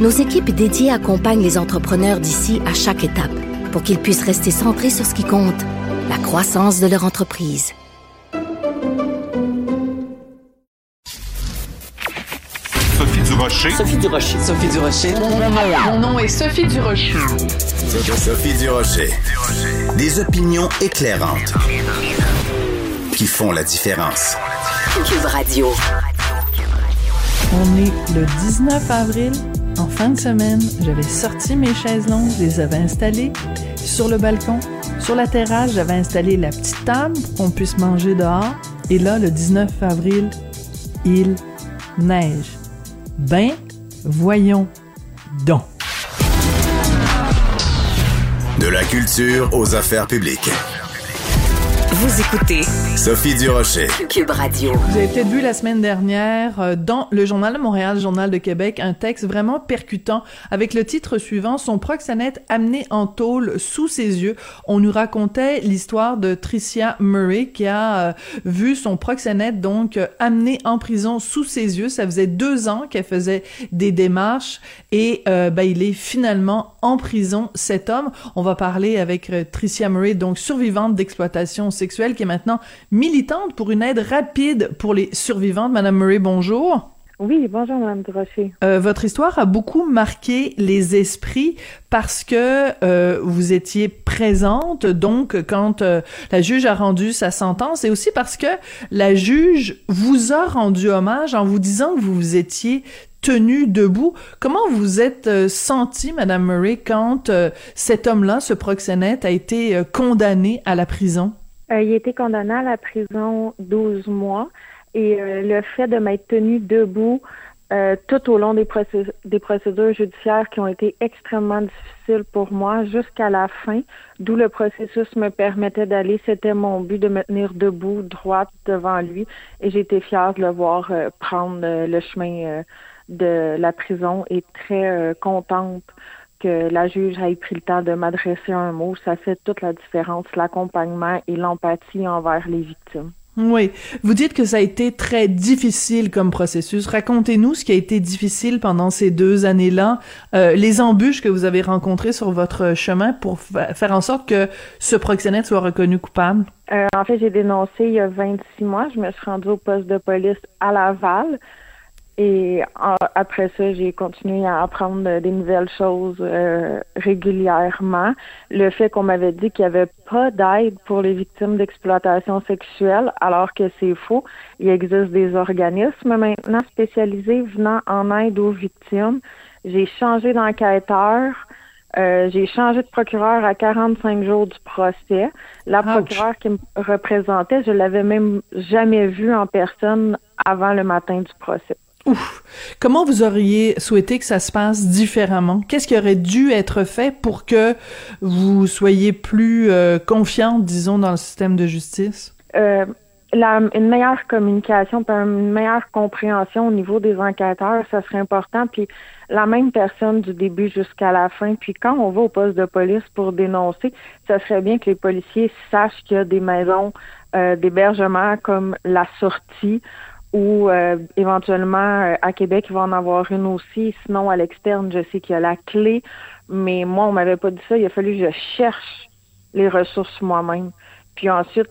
nos équipes dédiées accompagnent les entrepreneurs d'ici à chaque étape pour qu'ils puissent rester centrés sur ce qui compte, la croissance de leur entreprise. Sophie Durocher. Sophie Durocher. Sophie Durocher. Mon nom est Sophie Durocher. Sophie Durocher. Des opinions éclairantes qui font la différence. Cube Radio. On est le 19 avril. En fin de semaine, j'avais sorti mes chaises longues, je les avais installées sur le balcon. Sur la terrasse, j'avais installé la petite table pour qu'on puisse manger dehors. Et là, le 19 avril, il neige. Ben, voyons donc. De la culture aux affaires publiques. Vous écoutez Sophie Durocher. Cube Radio. Vous avez peut-être vu la semaine dernière euh, dans le Journal de Montréal, Journal de Québec, un texte vraiment percutant avec le titre suivant Son proxénète amené en tôle sous ses yeux. On nous racontait l'histoire de Tricia Murray qui a euh, vu son proxénète donc euh, amené en prison sous ses yeux. Ça faisait deux ans qu'elle faisait des démarches et euh, ben, il est finalement en prison, cet homme. On va parler avec euh, Tricia Murray, donc survivante d'exploitation sexuelle, qui est maintenant militante pour une aide rapide pour les survivantes. Madame Murray, bonjour. Oui, bonjour, Madame Durocher. Euh, votre histoire a beaucoup marqué les esprits parce que euh, vous étiez présente, donc quand euh, la juge a rendu sa sentence, et aussi parce que la juge vous a rendu hommage en vous disant que vous étiez tenue debout. Comment vous êtes sentie, Madame Murray, quand cet homme-là, ce proxénète, a été condamné à la prison? Euh, il a été condamné à la prison 12 mois et euh, le fait de m'être tenu debout euh, tout au long des, des procédures judiciaires qui ont été extrêmement difficiles pour moi jusqu'à la fin, d'où le processus me permettait d'aller. C'était mon but de me tenir debout, droite devant lui et j'étais fière de le voir prendre le chemin de la prison et très contente que la juge ait pris le temps de m'adresser un mot. Ça fait toute la différence, l'accompagnement et l'empathie envers les victimes. Oui. Vous dites que ça a été très difficile comme processus. Racontez-nous ce qui a été difficile pendant ces deux années-là, euh, les embûches que vous avez rencontrées sur votre chemin pour fa- faire en sorte que ce proxénète soit reconnu coupable? Euh, en fait, j'ai dénoncé il y a 26 mois. Je me suis rendue au poste de police à Laval. Et en- après ça, j'ai continué à apprendre des nouvelles choses euh, régulièrement. Le fait qu'on m'avait dit qu'il n'y avait pas d'aide pour les victimes d'exploitation sexuelle, alors que c'est faux. Il existe des organismes maintenant spécialisés venant en aide aux victimes. J'ai changé d'enquêteur. Euh, j'ai changé de procureur à 45 jours du procès. La Ouch. procureure qui me représentait, je l'avais même jamais vue en personne avant le matin du procès. Ouf. Comment vous auriez souhaité que ça se passe différemment? Qu'est-ce qui aurait dû être fait pour que vous soyez plus euh, confiante, disons, dans le système de justice? Euh, une meilleure communication, une meilleure compréhension au niveau des enquêteurs, ça serait important. Puis la même personne du début jusqu'à la fin. Puis quand on va au poste de police pour dénoncer, ça serait bien que les policiers sachent qu'il y a des maisons euh, d'hébergement comme la sortie ou euh, éventuellement euh, à Québec, il va en avoir une aussi. Sinon, à l'externe, je sais qu'il y a la clé. Mais moi, on m'avait pas dit ça. Il a fallu que je cherche les ressources moi-même. Puis ensuite,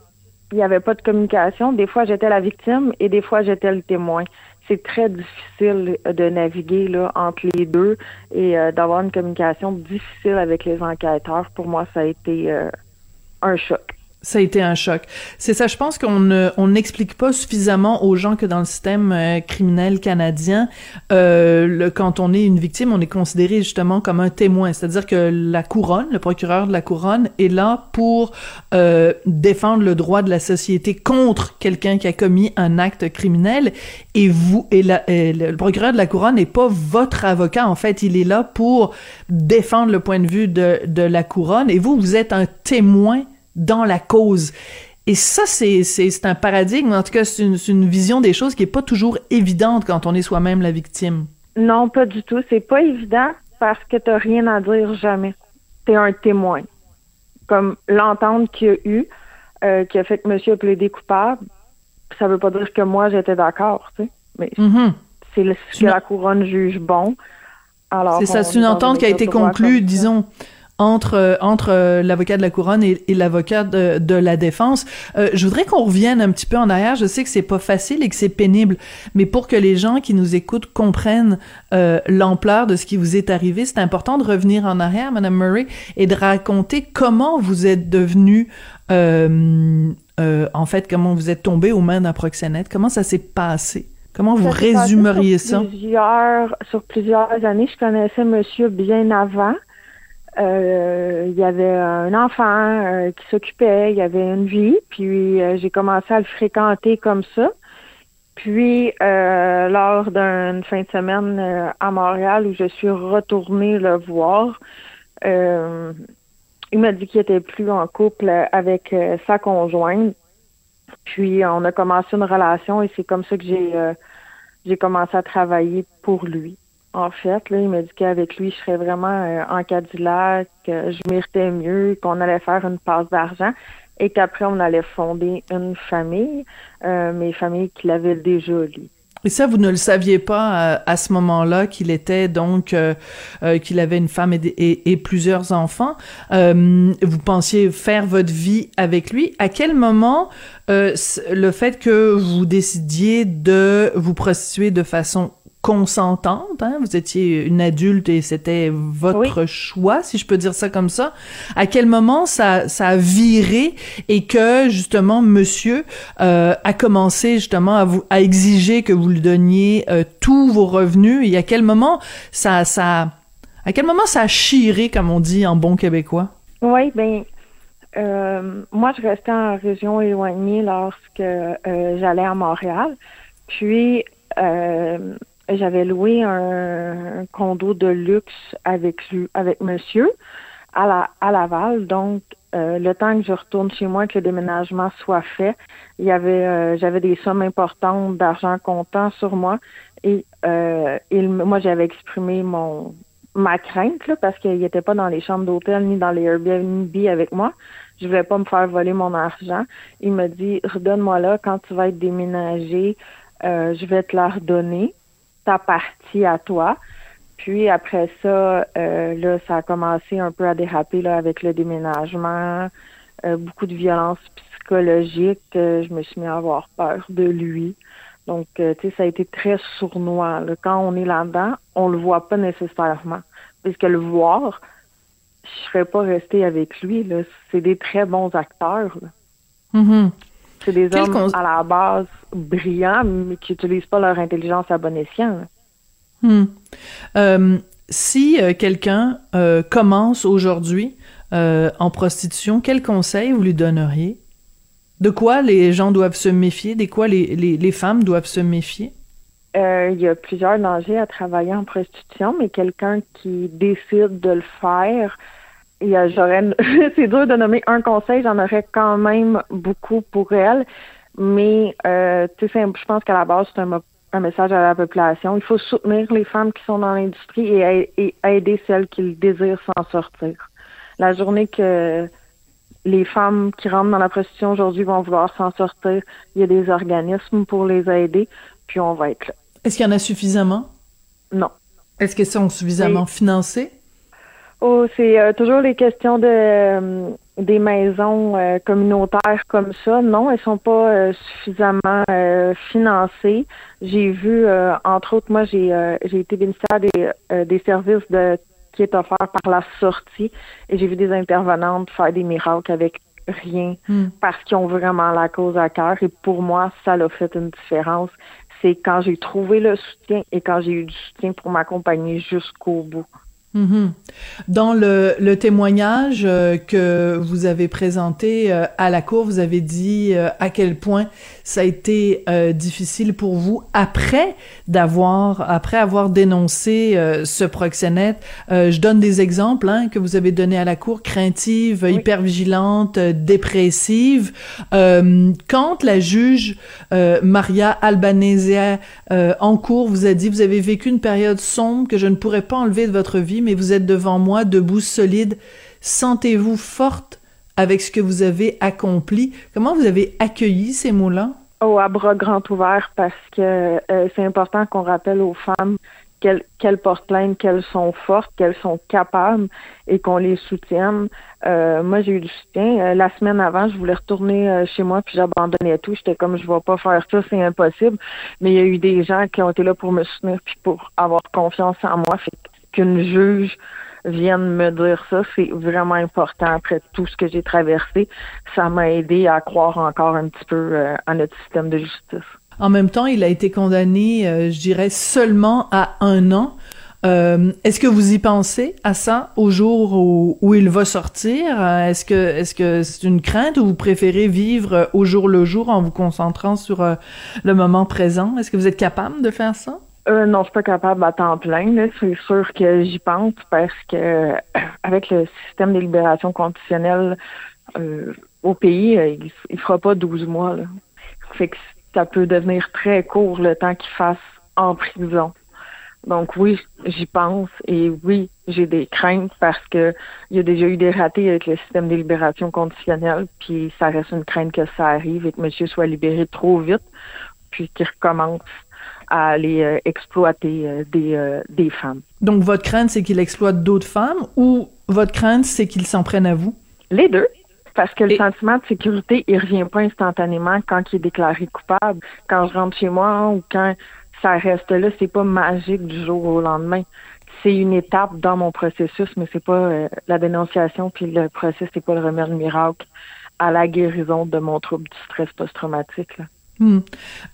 il n'y avait pas de communication. Des fois, j'étais la victime et des fois, j'étais le témoin. C'est très difficile de naviguer là, entre les deux et euh, d'avoir une communication difficile avec les enquêteurs. Pour moi, ça a été euh, un choc. Ça a été un choc. C'est ça, je pense qu'on on n'explique pas suffisamment aux gens que dans le système euh, criminel canadien, euh, quand on est une victime, on est considéré justement comme un témoin. C'est-à-dire que la couronne, le procureur de la couronne, est là pour euh, défendre le droit de la société contre quelqu'un qui a commis un acte criminel. Et vous, le procureur de la couronne n'est pas votre avocat. En fait, il est là pour défendre le point de vue de, de la couronne. Et vous, vous êtes un témoin dans la cause. Et ça, c'est un paradigme, en tout cas, c'est une, une, vision des choses qui est pas toujours évidente quand on est soi-même la victime. Non, pas du tout. C'est pas évident parce que tu rien à dire jamais. Tu es un témoin. Comme l'entente qu'il y a eu, euh, qui a fait que monsieur a plaidé coupable, ça veut pas dire que moi j'étais d'accord, tu sais. Mais mm-hmm. c'est ce que la couronne juge bon. C'est ça, c'est une entente qui a été conclue, disons entre euh, entre euh, l'avocat de la couronne et, l'avocat de, de, la défense. Euh, je voudrais qu'on revienne un petit peu en arrière. Je sais que c'est pas facile et que c'est pénible, mais pour que les gens qui nous écoutent comprennent l'ampleur de ce qui vous est arrivé, c'est important de revenir en arrière, Madame Murray, et de raconter comment vous êtes devenu en fait, comment vous êtes tombé aux mains d'un proxénète. Comment ça s'est passé? Comment vous résumeriez ça? Plusieurs, sur plusieurs années, je connaissais monsieur bien avant. Euh, il y avait un enfant euh, qui s'occupait, il y avait une vie, puis euh, j'ai commencé à le fréquenter comme ça. Puis, lors d'une fin de semaine à Montréal où je suis retournée le voir, il m'a dit qu'il était plus en couple avec sa conjointe. Puis, on a commencé une relation et c'est comme ça que j'ai j'ai commencé à travailler pour lui. En fait, là, il m'a dit qu'avec lui, je serais vraiment euh, en Cadillac, que je méritais mieux, qu'on allait faire une passe d'argent et qu'après, on allait fonder une famille, euh, mais famille qu'il avait déjà, lui. Et ça, vous ne le saviez pas euh, à, ce moment-là qu'il était donc euh, qu'il avait une femme et, et, plusieurs enfants. vous pensiez faire votre vie avec lui. À quel moment le fait que vous décidiez de vous prostituer de façon consentante, hein? vous étiez une adulte et c'était votre choix, si je peux dire ça comme ça. À quel moment ça, ça a viré et que justement monsieur euh, a commencé justement à vous à exiger que vous lui donniez euh, tous vos revenus? Et à quel moment ça ça à quel moment ça a chiré comme on dit en bon québécois? Oui, ben euh, moi je restais en région éloignée lorsque j'allais à Montréal, puis j'avais loué un, condo de luxe avec avec monsieur à la à Laval. Donc euh, le temps que je retourne chez moi, que le déménagement soit fait, il y avait euh, j'avais des sommes importantes d'argent comptant sur moi et euh, il, moi j'avais exprimé mon ma crainte là, parce qu'il n'était pas dans les chambres d'hôtel ni dans les Airbnb avec moi. Je voulais pas me faire voler mon argent. Il me dit redonne-moi là quand tu vas être déménagé, je vais te la redonner partie à toi. Puis après ça, euh, là, ça a commencé un peu à déraper là, avec le déménagement, euh, beaucoup de violence psychologique. Euh, je me suis mis à avoir peur de lui. Donc, tu sais, ça a été très sournois. Quand on est là-dedans, on le voit pas nécessairement. Puisque le voir, je serais pas restée avec lui. C'est des très bons acteurs. Mm-hmm. C'est des hommes à la base brillants, mais qui n'utilisent pas leur intelligence à bon escient. Hmm. Euh, si euh, quelqu'un euh, commence aujourd'hui en prostitution, quel conseil vous lui donneriez? De quoi les gens doivent se méfier? De quoi les, les, femmes doivent se méfier? il y a plusieurs dangers à travailler en prostitution, mais quelqu'un qui décide de le faire, j'aurais, c'est dur de nommer un conseil, j'en aurais quand même beaucoup pour elle, mais euh, je pense qu'à la base c'est un, un, message à la population. Il faut soutenir les femmes qui sont dans l'industrie et, aider celles qui désirent s'en sortir. La journée que les femmes qui rentrent dans la prostitution aujourd'hui vont vouloir s'en sortir, il y a des organismes pour les aider, puis on va être là. Est-ce qu'il y en a suffisamment? Non. Est-ce qu'elles sont suffisamment financées? Oh, c'est euh, toujours les questions de euh, des maisons euh, communautaires comme ça. Non, elles sont pas suffisamment financées. J'ai vu, entre autres, moi j'ai j'ai été bénéficiaire des, des services de qui est offert par la sortie et j'ai vu des intervenantes faire des miracles avec rien Hmm. parce qu'ils ont vraiment la cause à cœur. Et pour moi, ça l'a fait une différence. C'est quand j'ai trouvé le soutien et quand j'ai eu du soutien pour m'accompagner jusqu'au bout. Mhm. Dans le, le témoignage euh, que vous avez présenté euh, à la cour, vous avez dit euh, à quel point ça a été euh, difficile pour vous après d'avoir après avoir dénoncé euh, ce proxénète. Euh, je donne des exemples hein, que vous avez donnés à la cour craintive, hypervigilante, euh, dépressive. Euh, quand la juge euh, Maria Albanese euh, en cours vous a dit vous avez vécu une période sombre que je ne pourrais pas enlever de votre vie, mais vous êtes devant moi, debout, solide. Sentez-vous forte avec ce que vous avez accompli. Comment vous avez accueilli ces mots-là? Oh, à bras grands ouverts parce que euh, c'est important qu'on rappelle aux femmes qu'elles portent plainte, qu'elles sont fortes, qu'elles sont capables et qu'on les soutienne. Euh, moi, j'ai eu du soutien. Euh, la semaine avant, je voulais retourner chez moi puis j'abandonnais tout. J'étais comme, je vais pas faire ça, c'est impossible. Mais il y a eu des gens qui ont été là pour me soutenir puis pour avoir confiance en moi. Fait qu'une juge vienne me dire ça, c'est vraiment important après tout ce que j'ai traversé. Ça m'a aidé à croire encore un petit peu euh, à notre système de justice. En même temps, il a été condamné, euh, je dirais, seulement à un an. Euh, est-ce que vous y pensez à ça au jour où, où il va sortir? Euh, Est-ce que est-ce que c'est une crainte ou vous préférez vivre euh, au jour le jour en vous concentrant sur euh, le moment présent? Est-ce que vous êtes capable de faire ça? Euh, non, je suis pas capable à temps plein. là. C'est sûr que j'y pense parce que euh, avec le système de libération conditionnelle euh, au pays, euh, il, il fera pas 12 mois. Là. Fait que ça peut devenir très court le temps qu'il fasse en prison. Donc oui, j'y pense et oui, j'ai des craintes parce que il y a déjà eu des ratés avec le système de libération conditionnelle, puis ça reste une crainte que ça arrive et que monsieur soit libéré trop vite, puis qu'il recommence à aller euh, exploiter euh, des, euh, des femmes. Donc votre crainte c'est qu'il exploite d'autres femmes ou votre crainte c'est qu'il s'en prenne à vous? Les deux. Parce que le sentiment de sécurité, il revient pas instantanément quand il est déclaré coupable. Quand je rentre chez moi ou quand ça reste là, c'est pas magique du jour au lendemain. C'est une étape dans mon processus, mais c'est pas euh, la dénonciation puis le process, c'est pas le remède miracle à la guérison de mon trouble du stress post-traumatique.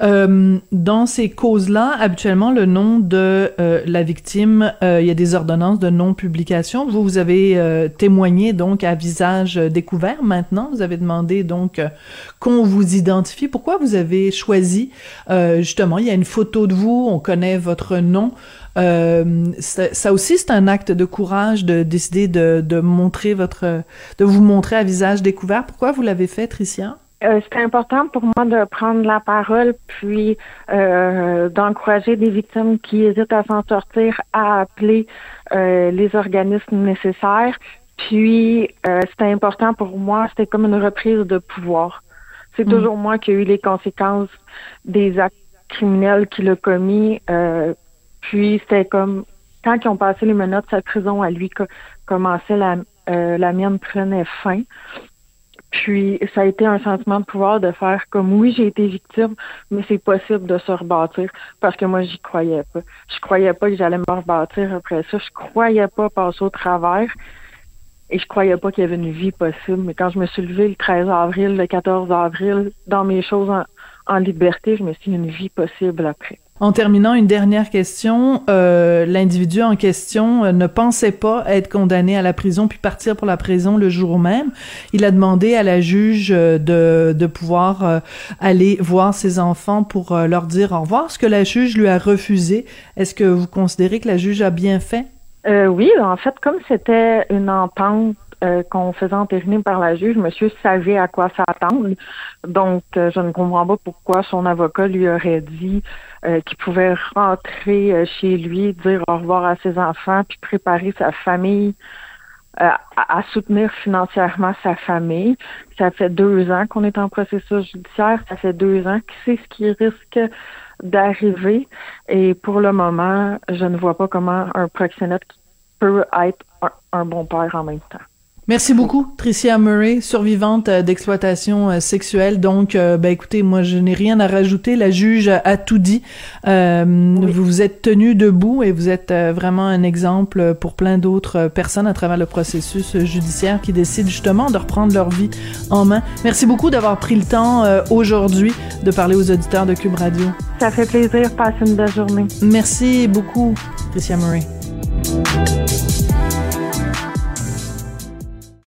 Euh, dans ces causes-là, habituellement, le nom de euh, la victime, euh, il y a des ordonnances de non-publication. Vous, vous avez témoigné donc à visage découvert maintenant. Vous avez demandé donc qu'on vous identifie. Pourquoi vous avez choisi, justement, il y a une photo de vous, on connaît votre nom. Ça aussi, c'est un acte de courage de décider de, de montrer votre, de vous montrer à visage découvert. Pourquoi vous l'avez fait, Tricia? Euh, c'est important pour moi de prendre la parole puis euh, d'encourager des victimes qui hésitent à s'en sortir à appeler euh, les organismes nécessaires. Puis euh, c'était important pour moi, c'était comme une reprise de pouvoir. C'est Mm. toujours moi qui ai eu les conséquences des actes criminels qu'il a commis. Euh, puis c'était comme quand ils ont passé les menottes, sa prison à lui co- commençait, la, euh, la mienne prenait fin. Puis ça a été un sentiment de pouvoir de faire comme oui, j'ai été victime, mais c'est possible de se rebâtir parce que moi j'y croyais pas. Je croyais pas que j'allais me rebâtir après ça. Je croyais pas passer au travers et je croyais pas qu'il y avait une vie possible. Mais quand je me suis levée le 13 avril, le 14 avril, dans mes choses en, en liberté, je me suis une vie possible après. En terminant, une dernière question. Euh, L'individu en question euh, ne pensait pas être condamné à la prison puis partir pour la prison le jour même. Il a demandé à la juge euh, de, de pouvoir euh, aller voir ses enfants pour leur dire au revoir, ce que la juge lui a refusé. Est-ce que vous considérez que la juge a bien fait? Euh, oui, en fait, comme c'était une entente euh, qu'on faisait entériner par la juge, monsieur savait à quoi s'attendre. Donc, euh, je ne comprends pas pourquoi son avocat lui aurait dit euh, qu'il pouvait rentrer chez lui, dire au revoir à ses enfants, puis préparer sa famille à, soutenir financièrement sa famille. Ça fait deux ans qu'on est en processus judiciaire. Ça fait deux ans qu'il sait ce qui risque d'arriver. Et pour le moment, je ne vois pas comment un proxénète peut être un bon père en même temps. Merci beaucoup, Tricia Murray, survivante euh, d'exploitation euh, sexuelle. Donc, euh, ben écoutez, moi, je n'ai rien à rajouter. La juge a tout dit. Vous vous êtes tenu debout et vous êtes vraiment un exemple pour plein d'autres personnes à travers le processus judiciaire qui décident justement de reprendre leur vie en main. Merci beaucoup d'avoir pris le temps aujourd'hui de parler aux auditeurs de Cube Radio. Ça fait plaisir. Passe une belle journée. Merci beaucoup, Tricia Murray.